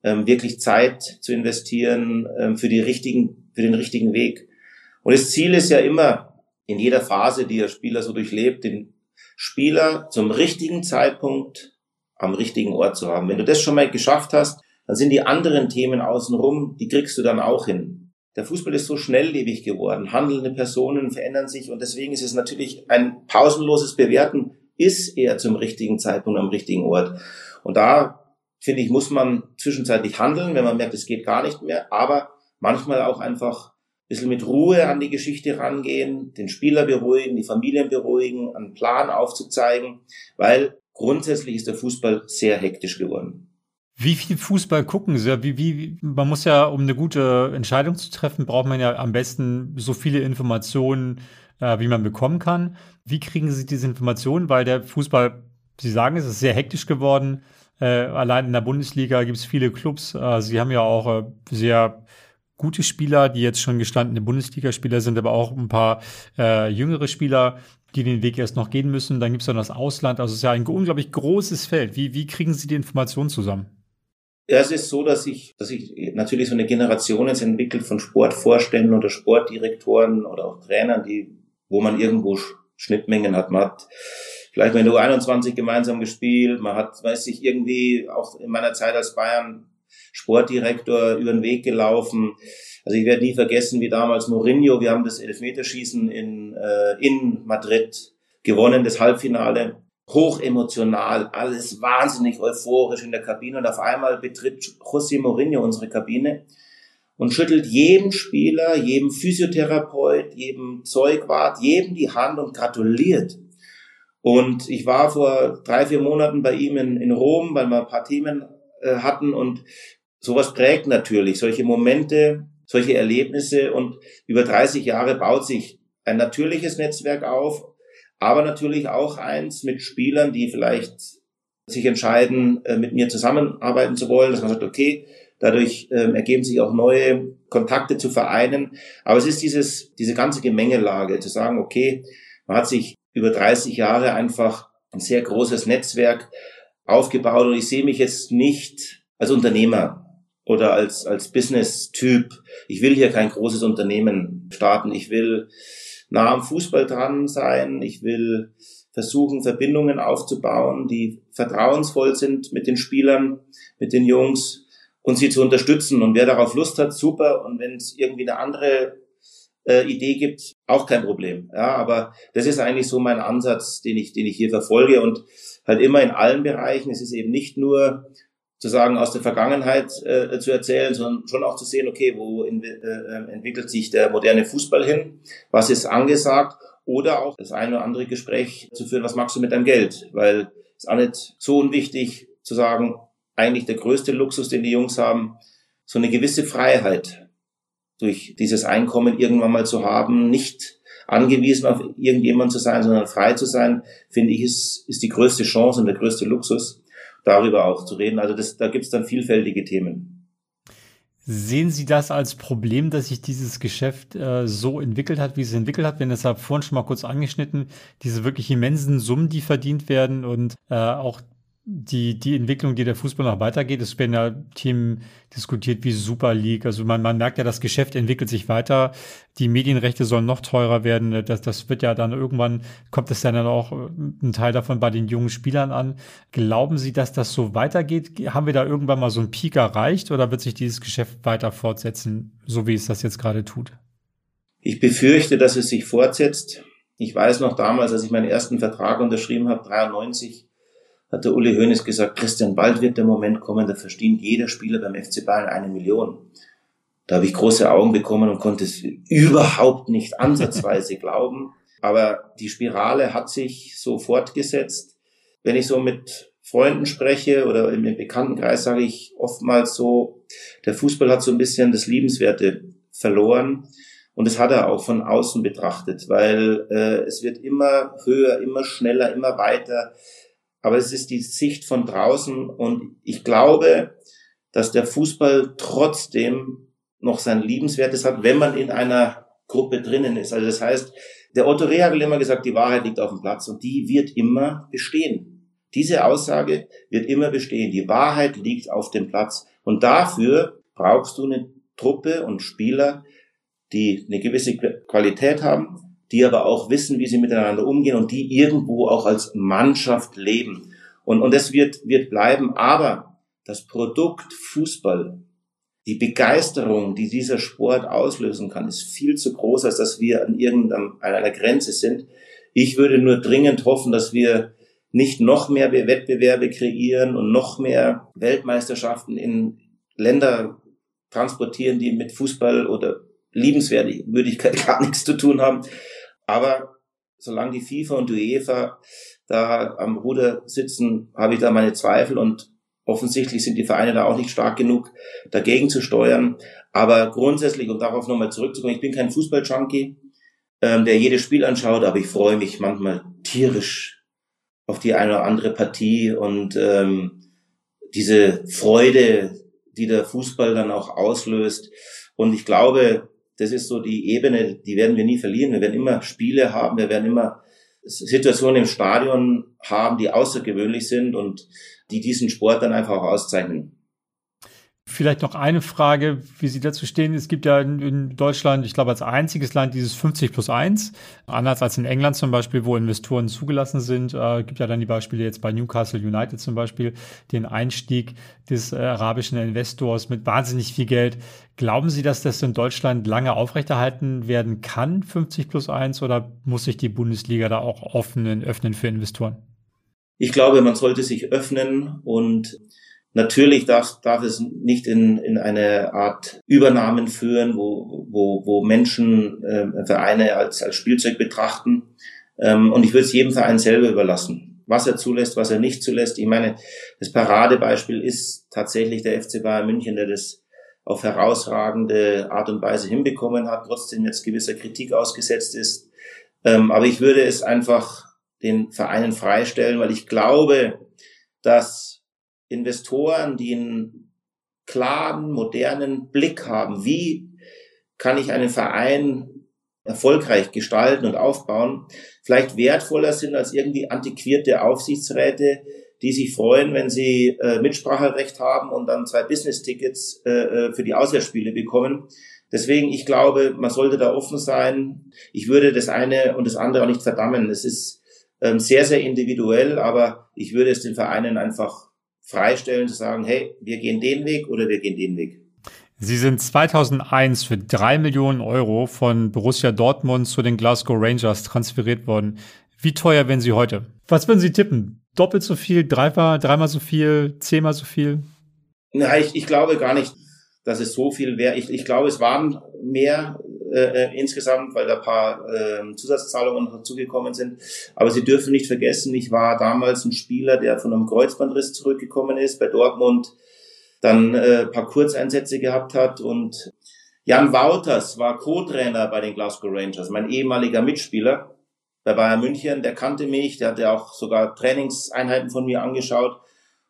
ähm, wirklich Zeit zu investieren ähm, für die richtigen, für den richtigen Weg. Und das Ziel ist ja immer in jeder Phase, die der Spieler so durchlebt, den Spieler zum richtigen Zeitpunkt am richtigen Ort zu haben. Wenn du das schon mal geschafft hast, dann sind die anderen Themen außenrum, die kriegst du dann auch hin. Der Fußball ist so schnelllebig geworden. Handelnde Personen verändern sich und deswegen ist es natürlich ein pausenloses Bewerten, ist er zum richtigen Zeitpunkt am richtigen Ort. Und da, finde ich, muss man zwischenzeitlich handeln, wenn man merkt, es geht gar nicht mehr, aber manchmal auch einfach bisschen mit Ruhe an die Geschichte rangehen, den Spieler beruhigen, die Familien beruhigen, einen Plan aufzuzeigen, weil grundsätzlich ist der Fußball sehr hektisch geworden. Wie viel Fußball gucken Sie? Wie, wie, man muss ja, um eine gute Entscheidung zu treffen, braucht man ja am besten so viele Informationen, äh, wie man bekommen kann. Wie kriegen Sie diese Informationen? Weil der Fußball, Sie sagen, es ist sehr hektisch geworden. Äh, allein in der Bundesliga gibt es viele Clubs. Äh, Sie haben ja auch äh, sehr gute Spieler, die jetzt schon gestandene Bundesligaspieler sind, aber auch ein paar äh, jüngere Spieler, die den Weg erst noch gehen müssen. Dann gibt es dann das Ausland. Also es ist ja ein unglaublich großes Feld. Wie, wie kriegen Sie die Informationen zusammen? Ja, es ist so, dass sich dass ich natürlich so eine Generation jetzt entwickelt von Sportvorständen oder Sportdirektoren oder auch Trainern, die, wo man irgendwo Schnittmengen hat. Man hat vielleicht mit U21 gemeinsam gespielt, man hat, weiß ich, irgendwie auch in meiner Zeit als Bayern Sportdirektor über den Weg gelaufen. Also ich werde nie vergessen, wie damals Mourinho, wir haben das Elfmeterschießen in, äh, in Madrid gewonnen, das Halbfinale hoch emotional, alles wahnsinnig euphorisch in der Kabine und auf einmal betritt José Mourinho unsere Kabine und schüttelt jedem Spieler, jedem Physiotherapeut, jedem Zeugwart, jedem die Hand und gratuliert. Und ich war vor drei, vier Monaten bei ihm in, in Rom, weil wir ein paar Themen äh, hatten und sowas prägt natürlich solche Momente, solche Erlebnisse und über 30 Jahre baut sich ein natürliches Netzwerk auf aber natürlich auch eins mit Spielern, die vielleicht sich entscheiden, äh, mit mir zusammenarbeiten zu wollen, dass man sagt, okay, dadurch ähm, ergeben sich auch neue Kontakte zu Vereinen. Aber es ist dieses, diese ganze Gemengelage, zu sagen, okay, man hat sich über 30 Jahre einfach ein sehr großes Netzwerk aufgebaut und ich sehe mich jetzt nicht als Unternehmer oder als, als Business-Typ. Ich will hier kein großes Unternehmen starten. Ich will nah am Fußball dran sein. Ich will versuchen, Verbindungen aufzubauen, die vertrauensvoll sind mit den Spielern, mit den Jungs und sie zu unterstützen. Und wer darauf Lust hat, super. Und wenn es irgendwie eine andere äh, Idee gibt, auch kein Problem. Ja, aber das ist eigentlich so mein Ansatz, den ich, den ich hier verfolge und halt immer in allen Bereichen. Es ist eben nicht nur sozusagen aus der Vergangenheit äh, zu erzählen, sondern schon auch zu sehen, okay, wo in, äh, entwickelt sich der moderne Fußball hin, was ist angesagt? Oder auch das eine oder andere Gespräch zu führen, was machst du mit deinem Geld, weil es ist auch nicht so unwichtig zu sagen, eigentlich der größte Luxus, den die Jungs haben, so eine gewisse Freiheit durch dieses Einkommen irgendwann mal zu haben, nicht angewiesen auf irgendjemand zu sein, sondern frei zu sein, finde ich, ist, ist die größte Chance und der größte Luxus darüber auch zu reden. Also das, da gibt es dann vielfältige Themen. Sehen Sie das als Problem, dass sich dieses Geschäft äh, so entwickelt hat, wie es entwickelt hat? Wir haben das ja vorhin schon mal kurz angeschnitten, diese wirklich immensen Summen, die verdient werden und äh, auch die, die Entwicklung, die der Fußball noch weitergeht. Es werden ja Themen diskutiert wie Super League. Also man, man merkt ja, das Geschäft entwickelt sich weiter. Die Medienrechte sollen noch teurer werden. Das, das wird ja dann irgendwann, kommt es dann auch äh, ein Teil davon bei den jungen Spielern an. Glauben Sie, dass das so weitergeht? Haben wir da irgendwann mal so einen Peak erreicht oder wird sich dieses Geschäft weiter fortsetzen, so wie es das jetzt gerade tut? Ich befürchte, dass es sich fortsetzt. Ich weiß noch damals, als ich meinen ersten Vertrag unterschrieben habe, 93, hat der Uli Hoeneß gesagt, Christian, bald wird der Moment kommen, da verdient jeder Spieler beim FC Bayern eine Million. Da habe ich große Augen bekommen und konnte es überhaupt nicht ansatzweise [laughs] glauben. Aber die Spirale hat sich so fortgesetzt. Wenn ich so mit Freunden spreche oder im Bekanntenkreis sage ich oftmals so, der Fußball hat so ein bisschen das Liebenswerte verloren. Und das hat er auch von außen betrachtet, weil äh, es wird immer höher, immer schneller, immer weiter aber es ist die Sicht von draußen und ich glaube, dass der Fußball trotzdem noch sein Liebenswertes hat, wenn man in einer Gruppe drinnen ist. Also das heißt, der Otto Reh hat immer gesagt, die Wahrheit liegt auf dem Platz und die wird immer bestehen. Diese Aussage wird immer bestehen. Die Wahrheit liegt auf dem Platz. Und dafür brauchst du eine Truppe und Spieler, die eine gewisse Qualität haben, die aber auch wissen, wie sie miteinander umgehen und die irgendwo auch als Mannschaft leben. Und, und das wird, wird bleiben. Aber das Produkt Fußball, die Begeisterung, die dieser Sport auslösen kann, ist viel zu groß, als dass wir an irgendeiner Grenze sind. Ich würde nur dringend hoffen, dass wir nicht noch mehr Wettbewerbe kreieren und noch mehr Weltmeisterschaften in Länder transportieren, die mit Fußball oder Liebenswürdigkeit [laughs] gar nichts zu tun haben. Aber solange die FIFA und die UEFA da am Ruder sitzen, habe ich da meine Zweifel und offensichtlich sind die Vereine da auch nicht stark genug, dagegen zu steuern. Aber grundsätzlich, um darauf nochmal zurückzukommen, ich bin kein Fußball-Junkie, ähm, der jedes Spiel anschaut, aber ich freue mich manchmal tierisch auf die eine oder andere Partie und ähm, diese Freude, die der Fußball dann auch auslöst. Und ich glaube, das ist so die Ebene, die werden wir nie verlieren. Wir werden immer Spiele haben, wir werden immer Situationen im Stadion haben, die außergewöhnlich sind und die diesen Sport dann einfach auch auszeichnen. Vielleicht noch eine Frage, wie Sie dazu stehen. Es gibt ja in Deutschland, ich glaube, als einziges Land dieses 50 plus 1. Anders als in England zum Beispiel, wo Investoren zugelassen sind. Äh, gibt ja dann die Beispiele jetzt bei Newcastle United zum Beispiel, den Einstieg des äh, arabischen Investors mit wahnsinnig viel Geld. Glauben Sie, dass das in Deutschland lange aufrechterhalten werden kann, 50 plus 1, oder muss sich die Bundesliga da auch offenen, öffnen für Investoren? Ich glaube, man sollte sich öffnen und Natürlich darf, darf es nicht in, in eine Art Übernahmen führen, wo, wo, wo Menschen äh, Vereine als, als Spielzeug betrachten. Ähm, und ich würde es jedem Verein selber überlassen, was er zulässt, was er nicht zulässt. Ich meine, das Paradebeispiel ist tatsächlich der FC Bayern München, der das auf herausragende Art und Weise hinbekommen hat, trotzdem jetzt gewisser Kritik ausgesetzt ist. Ähm, aber ich würde es einfach den Vereinen freistellen, weil ich glaube, dass Investoren, die einen klaren, modernen Blick haben, wie kann ich einen Verein erfolgreich gestalten und aufbauen, vielleicht wertvoller sind als irgendwie antiquierte Aufsichtsräte, die sich freuen, wenn sie äh, Mitspracherecht haben und dann zwei Business-Tickets äh, äh für die Auswärtsspiele bekommen. Deswegen, ich glaube, man sollte da offen sein. Ich würde das eine und das andere auch nicht verdammen. Es ist ähm, sehr, sehr individuell, aber ich würde es den Vereinen einfach freistellen, zu sagen, hey, wir gehen den Weg oder wir gehen den Weg. Sie sind 2001 für drei Millionen Euro von Borussia Dortmund zu den Glasgow Rangers transferiert worden. Wie teuer wären Sie heute? Was würden Sie tippen? Doppelt so viel, dreimal, dreimal so viel, zehnmal so viel? Na, ich, ich glaube gar nicht, dass es so viel wäre. Ich, ich glaube, es waren mehr äh, äh, insgesamt, weil da ein paar äh, Zusatzzahlungen dazugekommen sind. Aber Sie dürfen nicht vergessen, ich war damals ein Spieler, der von einem Kreuzbandriss zurückgekommen ist, bei Dortmund dann äh, paar Kurzeinsätze gehabt hat und Jan Wouters war Co-Trainer bei den Glasgow Rangers, mein ehemaliger Mitspieler bei Bayern München, der kannte mich, der hatte auch sogar Trainingseinheiten von mir angeschaut.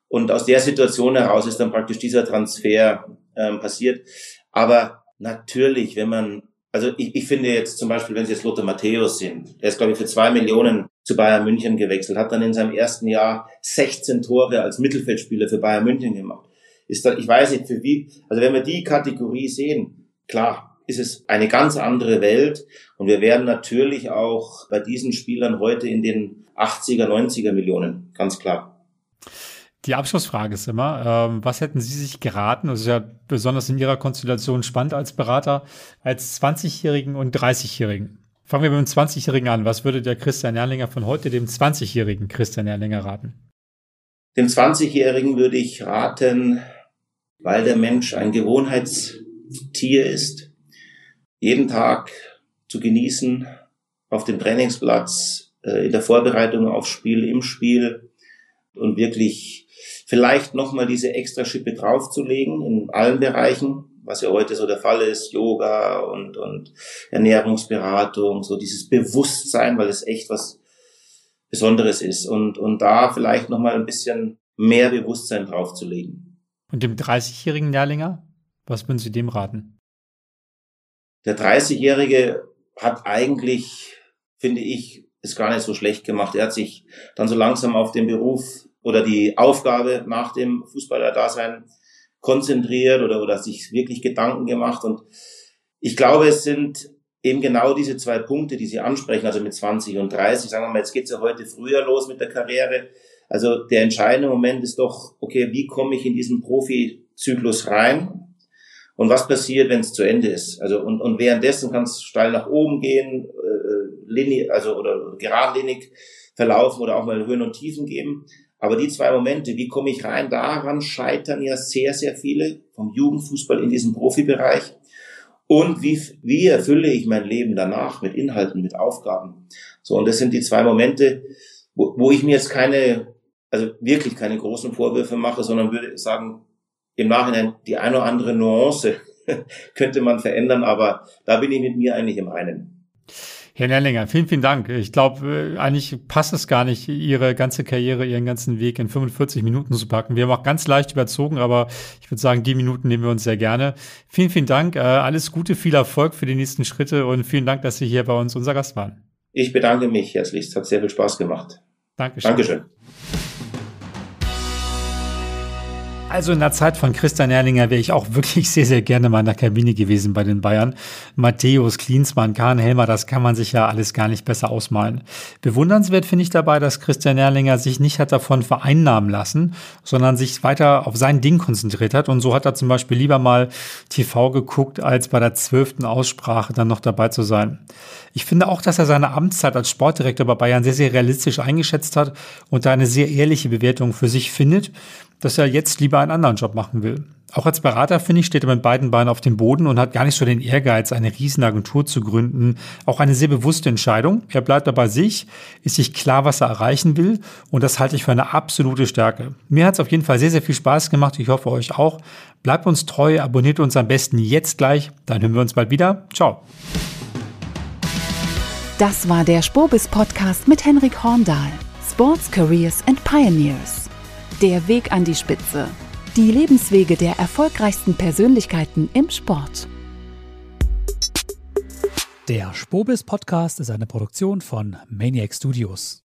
Und aus der Situation heraus ist dann praktisch dieser Transfer ähm, passiert. Aber natürlich, wenn man also ich, ich finde jetzt zum Beispiel, wenn Sie jetzt Lothar Matthäus sind, der ist, glaube ich, für zwei Millionen zu Bayern München gewechselt, hat dann in seinem ersten Jahr 16 Tore als Mittelfeldspieler für Bayern München gemacht. Ist da, ich weiß nicht, für wie, also wenn wir die Kategorie sehen, klar, ist es eine ganz andere Welt und wir werden natürlich auch bei diesen Spielern heute in den 80er, 90er Millionen, ganz klar. Die Abschlussfrage ist immer, ähm, was hätten Sie sich geraten, das ist ja besonders in Ihrer Konstellation spannend als Berater, als 20-Jährigen und 30-Jährigen? Fangen wir mit dem 20-Jährigen an. Was würde der Christian Erlinger von heute dem 20-Jährigen Christian Erlinger raten? Dem 20-Jährigen würde ich raten, weil der Mensch ein Gewohnheitstier ist, jeden Tag zu genießen, auf dem Trainingsplatz, äh, in der Vorbereitung aufs Spiel, im Spiel und wirklich vielleicht nochmal diese extra Schippe draufzulegen in allen Bereichen, was ja heute so der Fall ist, Yoga und, und Ernährungsberatung, so dieses Bewusstsein, weil es echt was Besonderes ist und, und da vielleicht nochmal ein bisschen mehr Bewusstsein draufzulegen. Und dem 30-jährigen Lehrlinger, was würden Sie dem raten? Der 30-jährige hat eigentlich, finde ich, es gar nicht so schlecht gemacht. Er hat sich dann so langsam auf den Beruf oder die Aufgabe nach dem Fußballerdasein konzentriert oder, oder sich wirklich Gedanken gemacht. Und ich glaube, es sind eben genau diese zwei Punkte, die Sie ansprechen, also mit 20 und 30. Sagen wir mal, jetzt geht's ja heute früher los mit der Karriere. Also der entscheidende Moment ist doch, okay, wie komme ich in diesen Profizyklus rein? Und was passiert, wenn es zu Ende ist? Also und, und währenddessen kann es steil nach oben gehen, äh, linie, also oder geradlinig verlaufen oder auch mal Höhen und Tiefen geben. Aber die zwei Momente, wie komme ich rein, daran scheitern ja sehr, sehr viele vom Jugendfußball in diesen Profibereich. und wie, wie erfülle ich mein Leben danach mit Inhalten, mit Aufgaben. So, und das sind die zwei Momente, wo, wo ich mir jetzt keine, also wirklich keine großen Vorwürfe mache, sondern würde sagen, im Nachhinein die eine oder andere Nuance [laughs] könnte man verändern, aber da bin ich mit mir eigentlich im einen. Herr Nerlinger, vielen, vielen Dank. Ich glaube, äh, eigentlich passt es gar nicht, Ihre ganze Karriere, Ihren ganzen Weg in 45 Minuten zu packen. Wir haben auch ganz leicht überzogen, aber ich würde sagen, die Minuten nehmen wir uns sehr gerne. Vielen, vielen Dank. Äh, alles Gute, viel Erfolg für die nächsten Schritte und vielen Dank, dass Sie hier bei uns unser Gast waren. Ich bedanke mich herzlichst. Hat sehr viel Spaß gemacht. Dankeschön. Dankeschön. Also in der Zeit von Christian Erlinger wäre ich auch wirklich sehr, sehr gerne mal in der Kabine gewesen bei den Bayern. Matthäus, Klinsmann, Kahn, Helmer, das kann man sich ja alles gar nicht besser ausmalen. Bewundernswert finde ich dabei, dass Christian Erlinger sich nicht hat davon vereinnahmen lassen, sondern sich weiter auf sein Ding konzentriert hat. Und so hat er zum Beispiel lieber mal TV geguckt, als bei der zwölften Aussprache dann noch dabei zu sein. Ich finde auch, dass er seine Amtszeit als Sportdirektor bei Bayern sehr, sehr realistisch eingeschätzt hat und da eine sehr ehrliche Bewertung für sich findet dass er jetzt lieber einen anderen Job machen will. Auch als Berater, finde ich, steht er mit beiden Beinen auf dem Boden und hat gar nicht so den Ehrgeiz, eine Riesenagentur zu gründen. Auch eine sehr bewusste Entscheidung. Er bleibt dabei sich, ist sich klar, was er erreichen will und das halte ich für eine absolute Stärke. Mir hat es auf jeden Fall sehr, sehr viel Spaß gemacht. Ich hoffe euch auch. Bleibt uns treu, abonniert uns am besten jetzt gleich. Dann hören wir uns bald wieder. Ciao. Das war der Spobis Podcast mit Henrik Horndahl. Sports Careers and Pioneers. Der Weg an die Spitze. Die Lebenswege der erfolgreichsten Persönlichkeiten im Sport. Der Spobis Podcast ist eine Produktion von Maniac Studios.